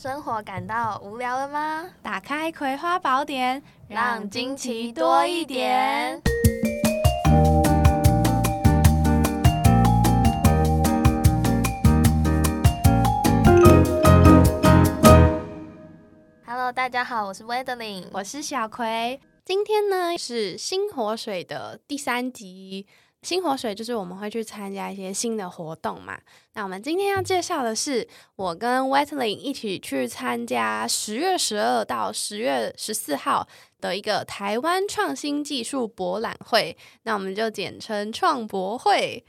生活感到无聊了吗？打开《葵花宝典》，让惊奇多一点。Hello，大家好，我是 Wedeling，我是小葵。今天呢是星火水的第三集。新活水就是我们会去参加一些新的活动嘛。那我们今天要介绍的是，我跟 Wetling 一起去参加十月十二到十月十四号的一个台湾创新技术博览会。那我们就简称创博会。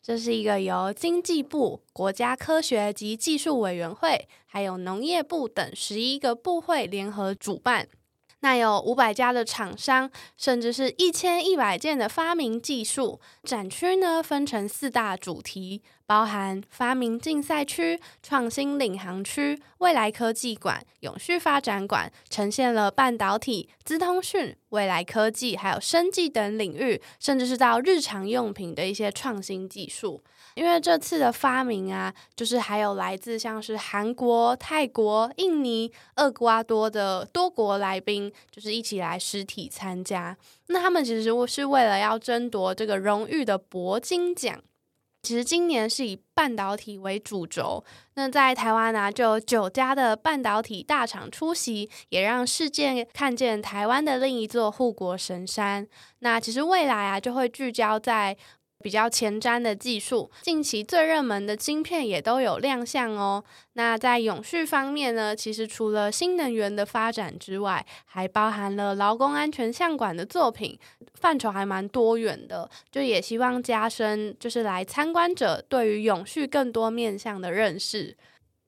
这是一个由经济部、国家科学及技术委员会，还有农业部等十一个部会联合主办。那有五百家的厂商，甚至是一千一百件的发明技术展区呢，分成四大主题，包含发明竞赛区、创新领航区、未来科技馆、永续发展馆，呈现了半导体、资通讯、未来科技还有生技等领域，甚至是到日常用品的一些创新技术。因为这次的发明啊，就是还有来自像是韩国、泰国、印尼、厄瓜多的多国来宾，就是一起来实体参加。那他们其实是为了要争夺这个荣誉的铂金奖。其实今年是以半导体为主轴，那在台湾呢，就有九家的半导体大厂出席，也让世界看见台湾的另一座护国神山。那其实未来啊，就会聚焦在。比较前瞻的技术，近期最热门的晶片也都有亮相哦。那在永续方面呢，其实除了新能源的发展之外，还包含了劳工安全相关的作品，范畴还蛮多元的。就也希望加深，就是来参观者对于永续更多面向的认识。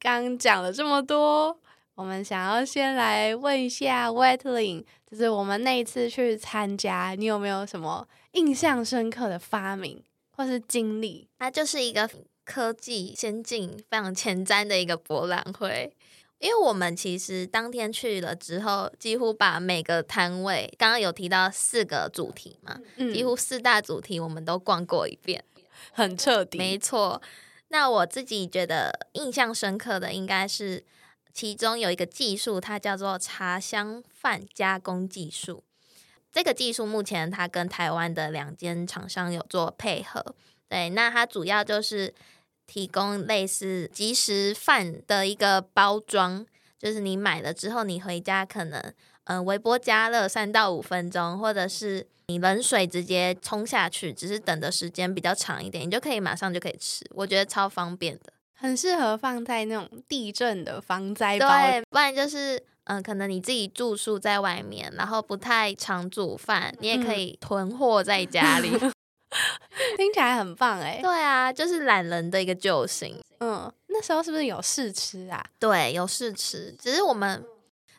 刚讲了这么多，我们想要先来问一下 Wetling，就是我们那一次去参加，你有没有什么？印象深刻的发明或是经历，它就是一个科技先进、非常前瞻的一个博览会。因为我们其实当天去了之后，几乎把每个摊位，刚刚有提到四个主题嘛，几乎四大主题我们都逛过一遍，很彻底。没错。那我自己觉得印象深刻的，应该是其中有一个技术，它叫做茶香饭加工技术。这个技术目前它跟台湾的两间厂商有做配合，对，那它主要就是提供类似即食饭的一个包装，就是你买了之后，你回家可能嗯微波加热三到五分钟，或者是你冷水直接冲下去，只是等的时间比较长一点，你就可以马上就可以吃，我觉得超方便的，很适合放在那种地震的防灾包，对，不然就是。嗯，可能你自己住宿在外面，然后不太常煮饭，你也可以囤货在家里，听起来很棒哎。对啊，就是懒人的一个救星。嗯，那时候是不是有试吃啊？对，有试吃，只是我们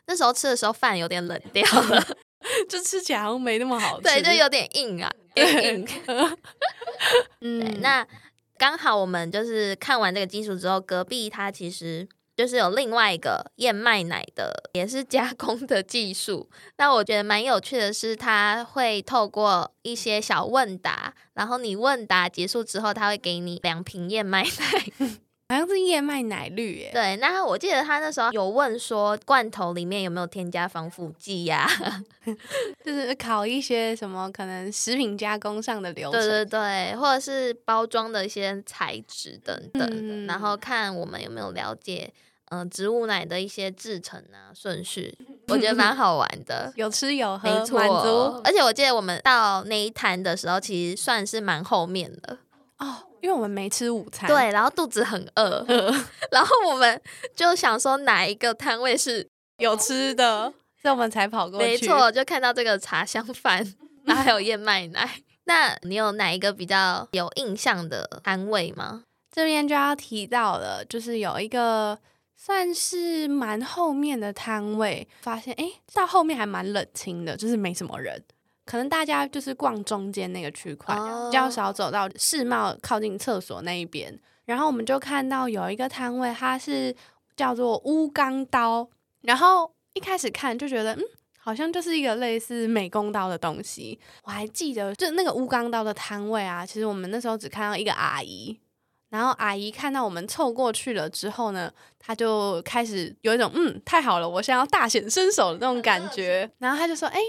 那时候吃的时候饭有点冷掉了，就吃起来好像没那么好吃，对，就有点硬啊，硬。嗯，那刚好我们就是看完这个技术之后，隔壁它其实。就是有另外一个燕麦奶的，也是加工的技术。那我觉得蛮有趣的是，它会透过一些小问答，然后你问答结束之后，他会给你两瓶燕麦奶，好像是燕麦奶绿耶。对，那我记得他那时候有问说，罐头里面有没有添加防腐剂呀？就是考一些什么可能食品加工上的流程，对对对，或者是包装的一些材质等等，然后看我们有没有了解。嗯，植物奶的一些制成啊顺序，我觉得蛮好玩的，有吃有喝，没错。而且我记得我们到那一摊的时候，其实算是蛮后面的哦，因为我们没吃午餐，对，然后肚子很饿 然后我们就想说哪一个摊位是有吃的，所以我们才跑过去。没错，就看到这个茶香饭，然后还有燕麦奶。那你有哪一个比较有印象的摊位吗？这边就要提到了，就是有一个。算是蛮后面的摊位，发现哎，到后面还蛮冷清的，就是没什么人。可能大家就是逛中间那个区块，较少走到世贸靠近厕所那一边。然后我们就看到有一个摊位，它是叫做乌钢刀。然后一开始看就觉得，嗯，好像就是一个类似美工刀的东西。我还记得，就那个乌钢刀的摊位啊，其实我们那时候只看到一个阿姨。然后阿姨看到我们凑过去了之后呢，她就开始有一种嗯，太好了，我想要大显身手的那种感觉。然后她就说：“哎。”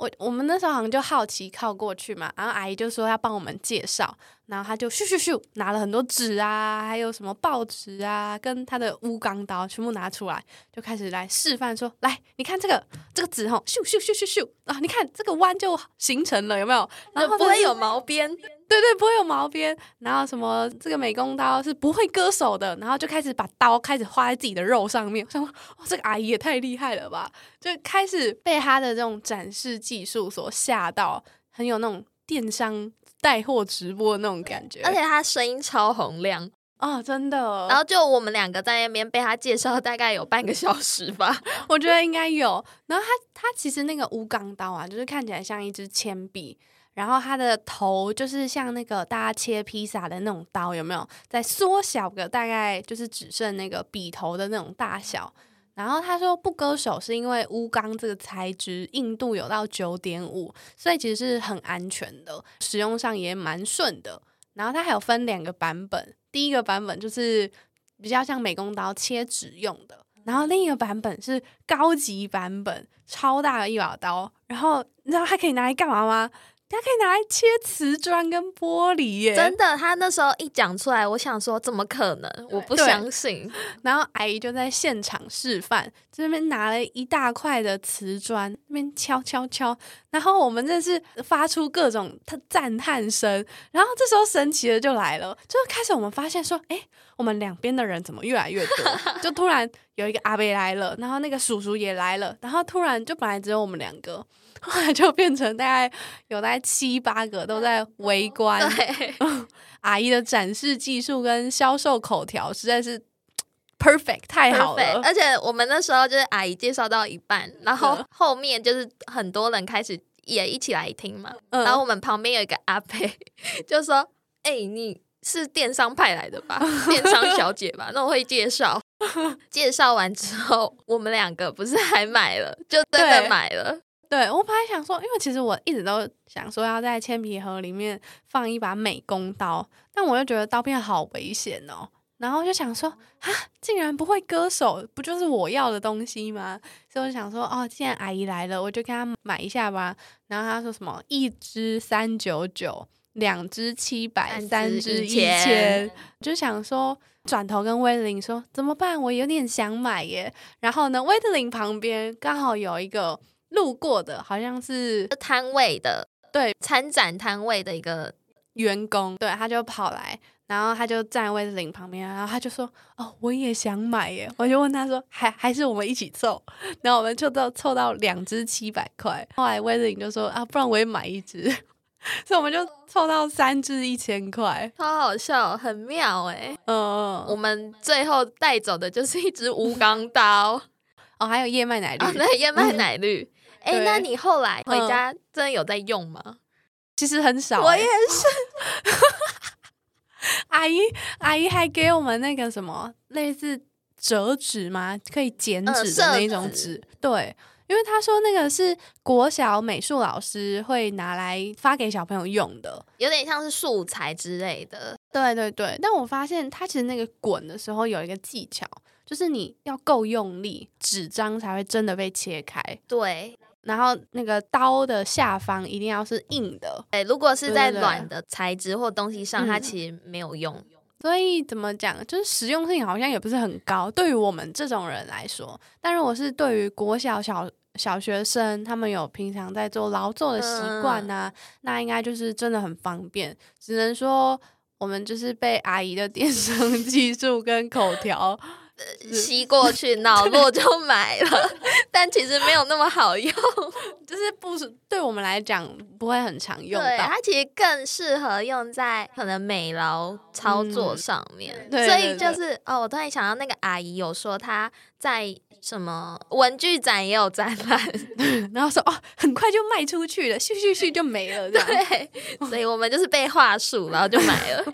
我我们那时候好像就好奇靠过去嘛，然后阿姨就说要帮我们介绍，然后他就咻咻咻拿了很多纸啊，还有什么报纸啊，跟他的乌钢刀全部拿出来，就开始来示范说：“来，你看这个这个纸吼，咻咻咻咻咻啊，你看这个弯就形成了，有没有？然后不会有毛边。”对对，不会有毛边，然后什么这个美工刀是不会割手的，然后就开始把刀开始画在自己的肉上面。我想说，哇，这个阿姨也太厉害了吧！就开始被他的这种展示技术所吓到，很有那种电商带货直播的那种感觉。而且他声音超洪亮啊，真的。然后就我们两个在那边被他介绍，大概有半个小时吧，我觉得应该有。然后他他其实那个无钢刀啊，就是看起来像一支铅笔。然后他的头就是像那个大家切披萨的那种刀，有没有？再缩小个大概就是只剩那个笔头的那种大小。然后他说不割手是因为钨钢这个材质硬度有到九点五，所以其实是很安全的，使用上也蛮顺的。然后它还有分两个版本，第一个版本就是比较像美工刀切纸用的，然后另一个版本是高级版本，超大的一把刀。然后你知道它可以拿来干嘛吗？它可以拿来切瓷砖跟玻璃耶！真的，他那时候一讲出来，我想说怎么可能？我不相信。然后阿姨就在现场示范，这边拿了一大块的瓷砖，那边敲敲敲。然后我们这是发出各种赞叹声。然后这时候神奇的就来了，就开始我们发现说，哎，我们两边的人怎么越来越多？就突然有一个阿伯来了，然后那个叔叔也来了，然后突然就本来只有我们两个。后来就变成大概有大概七八个都在围观，阿姨的展示技术跟销售口条实在是 perfect 太好了。而且我们那时候就是阿姨介绍到一半，然后后面就是很多人开始也一起来听嘛。然后我们旁边有一个阿佩就说：“哎，你是电商派来的吧？电商小姐吧？那我会介绍。介绍完之后，我们两个不是还买了，就真的买了。”对我本来想说，因为其实我一直都想说要在铅笔盒里面放一把美工刀，但我又觉得刀片好危险哦，然后就想说啊，竟然不会割手，不就是我要的东西吗？所以我想说，哦，既然阿姨来了，我就给她买一下吧。然后她说什么，一支三九九，两支七百，三支一千，就想说，转头跟威林说怎么办？我有点想买耶。然后呢，威德林旁边刚好有一个。路过的好像是摊位的，对，参展摊位的一个员工，对，他就跑来，然后他就站在威斯林旁边，然后他就说：“哦，我也想买耶。”我就问他说：“还还是我们一起凑？”然后我们就到凑到两只七百块。后来威斯林就说：“啊，不然我也买一只。”所以我们就凑到三只一千块，超好笑，很妙哎。嗯，我们最后带走的就是一只无钢刀，哦，还有燕麦奶绿，对，燕麦奶绿。哎，那你后来回家真的有在用吗？其实很少，我也是。阿姨，阿姨还给我们那个什么类似折纸吗？可以剪纸的那种纸。对，因为他说那个是国小美术老师会拿来发给小朋友用的，有点像是素材之类的。对对对，但我发现它其实那个滚的时候有一个技巧，就是你要够用力，纸张才会真的被切开。对。然后那个刀的下方一定要是硬的，哎，如果是在软的材质或东西上，它其实没有用。所以怎么讲，就是实用性好像也不是很高，对于我们这种人来说。但如果是对于国小小小学生，他们有平常在做劳作的习惯呢，那应该就是真的很方便。只能说我们就是被阿姨的 电商技术跟口条。吸过去，脑络就买了，但其实没有那么好用，就是不是对我们来讲不会很常用。对，它其实更适合用在可能美劳操作上面。所以就是哦，我突然想到那个阿姨有说她在什么文具展也有展览，然后说哦，很快就卖出去了，咻咻咻就没了。对，所以我们就是被话术，然后就买了。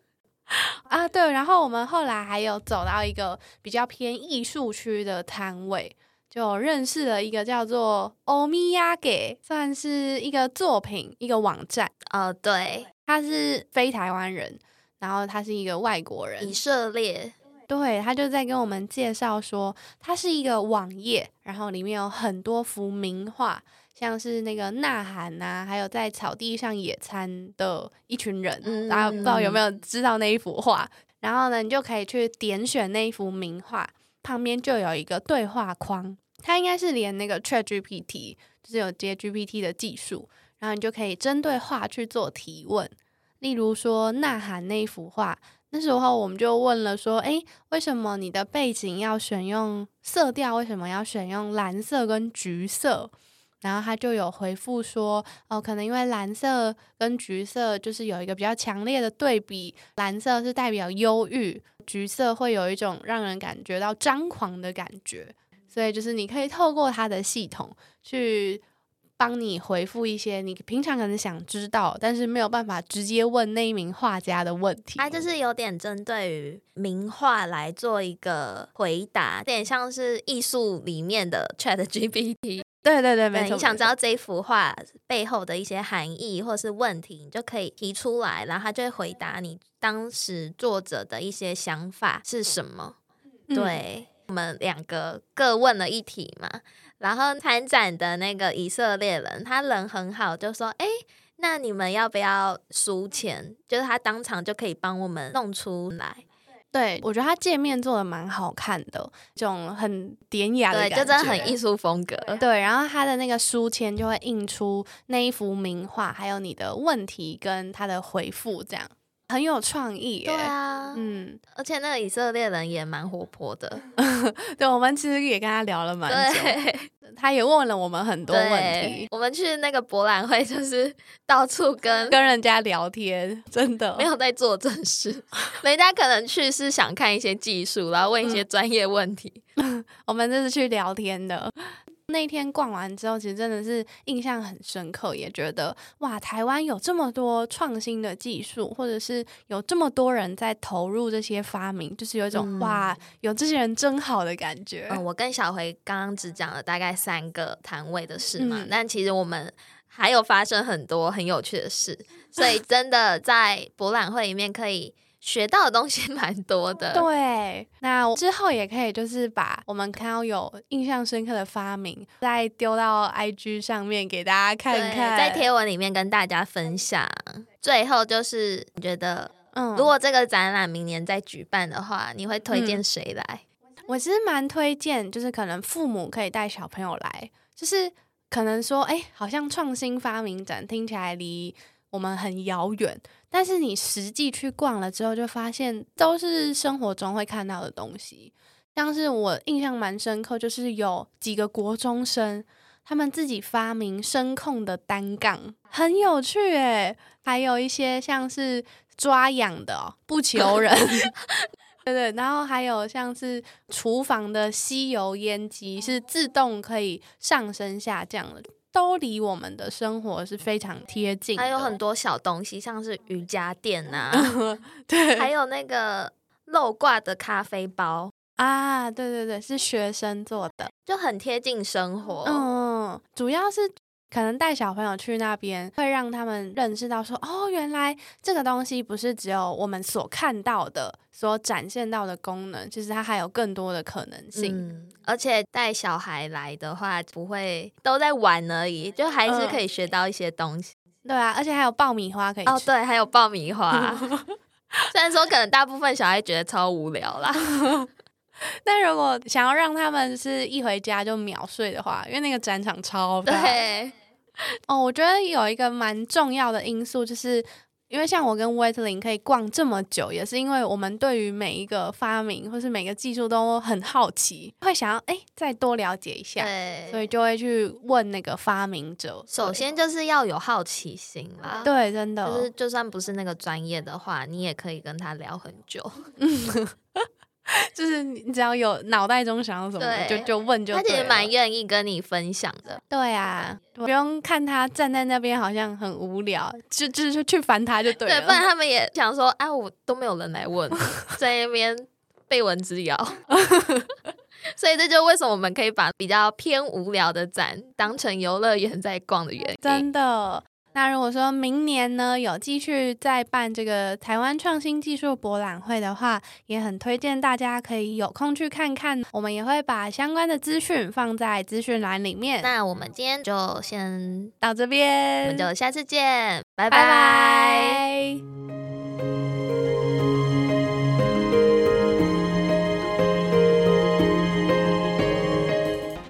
啊，对，然后我们后来还有走到一个比较偏艺术区的摊位，就认识了一个叫做欧米亚给，算是一个作品一个网站。呃，对，他是非台湾人，然后他是一个外国人，以色列，对他就在跟我们介绍说，它是一个网页，然后里面有很多幅名画，像是那个呐喊呐、还有在草地上野餐的一群人，嗯大家不知道有没有知道那一幅画？然后呢，你就可以去点选那一幅名画，旁边就有一个对话框，它应该是连那个 Chat GPT，就是有接 GPT 的技术，然后你就可以针对画去做提问。例如说《呐喊》那一幅画，那时候我们就问了说，诶，为什么你的背景要选用色调？为什么要选用蓝色跟橘色？然后他就有回复说，哦，可能因为蓝色跟橘色就是有一个比较强烈的对比，蓝色是代表忧郁，橘色会有一种让人感觉到张狂的感觉，所以就是你可以透过它的系统去帮你回复一些你平常可能想知道，但是没有办法直接问那一名画家的问题。它就是有点针对于名画来做一个回答，有点像是艺术里面的 Chat GPT。对对对，没，错。你想知道这幅画背后的一些含义或是问题，你就可以提出来，然后他就会回答你当时作者的一些想法是什么。嗯对，我们两个各问了一题嘛，然后参展的那个以色列人，他人很好，就说：“哎，那你们要不要输钱？就是他当场就可以帮我们弄出来。对，我觉得它界面做的蛮好看的，这种很典雅的对，感觉，就真的很艺术风格。对，然后它的那个书签就会印出那一幅名画，还有你的问题跟他的回复，这样很有创意耶。对啊，嗯，而且那个以色列人也蛮活泼的，对，我们其实也跟他聊了蛮久，对。他也问了我们很多问对题，，我们去那个博览会，就是到处跟跟人家聊天，真的没有在做正事，人家可能去是想看一些技术，然后问一嗯些专业问题。我们这是去聊天的。那天逛完之后，其实真的是印象很深刻，也觉得哇，台湾有这么多创新的技术，或者是有这么多人在投入这些发明，就是有一种、嗯哇，有这些人真好的感觉。嗯，我跟小回刚刚只讲了大概三个摊位的事嘛，嗯但其实我们还有发生很多很有趣的事，所以真的在博览会里面可以学到的东西 蛮多的。对，那之后也可以就是把我们看到有印象深刻的发明，再丢到 IG 上面给大家看，看。在贴文里面跟大家分享。最后就是你觉得，嗯如果这个展览明年再举办的话，你会推荐谁来？我其实蛮推荐，就是可能父母可以带小朋友来，就是可能说，哎、好像创新发明展听起来离我们很遥远，但是你实际去逛了之后，就发现都是生活中会看到的东西。像是我印象蛮深刻，就是有几个国中生，他们自己发明声控的单杠，很有趣诶。还有一些像是抓痒的、哦、不求人，对对，然后还有像是厨房的吸油烟机是自动可以上升下降的，都离我们的生活是非常贴近。还有很多小东西，像是瑜伽垫啊，对还有那个漏挂的咖啡包，啊，对对对，是学生做的。就很贴近生活。嗯，主要是可能带小朋友去那边，会让他们认识到说，哦，原来这个东西不是只有我们所看到的、所展现到的功能，其实它还有更多的可能性。嗯，而且带小孩来的话，不会都在玩而已，就还是可以学到一些东西。对啊，而且还有爆米花可以吃。哦，对，还有爆米花。虽然说可能大部分小孩觉得超无聊啦，但如果想要让他们是一回家就秒睡的话，因为那个展场超大。对，哦，我觉得有一个蛮重要的因素，就是因为像我跟威特林可以逛这么久，也是因为我们对于每一个发明或是每个技术都很好奇，会想要哎再多了解一下，对，所以就会去问那个发明者。首先就是要有好奇心啦。对，真的，就是就算不是那个专业的话，你也可以跟他聊很久。就是你只要有脑袋中想要什么，就就问就他其实蛮愿意跟你分享的。对啊，不用看他站在那边好像很无聊，就就是去烦他就对了对，不然他们也想说，哎、我都没有人来问，在那边被蚊子咬。所以这就为什么我们可以把比较偏无聊的展当成游乐园在逛的原因。真的。那如果说明年呢有继续再办这个台湾创新技术博览会的话，也很推荐大家可以有空去看看。我们也会把相关的资讯放在资讯栏里面。那我们今天就先到这边，我们就下次见，拜拜拜。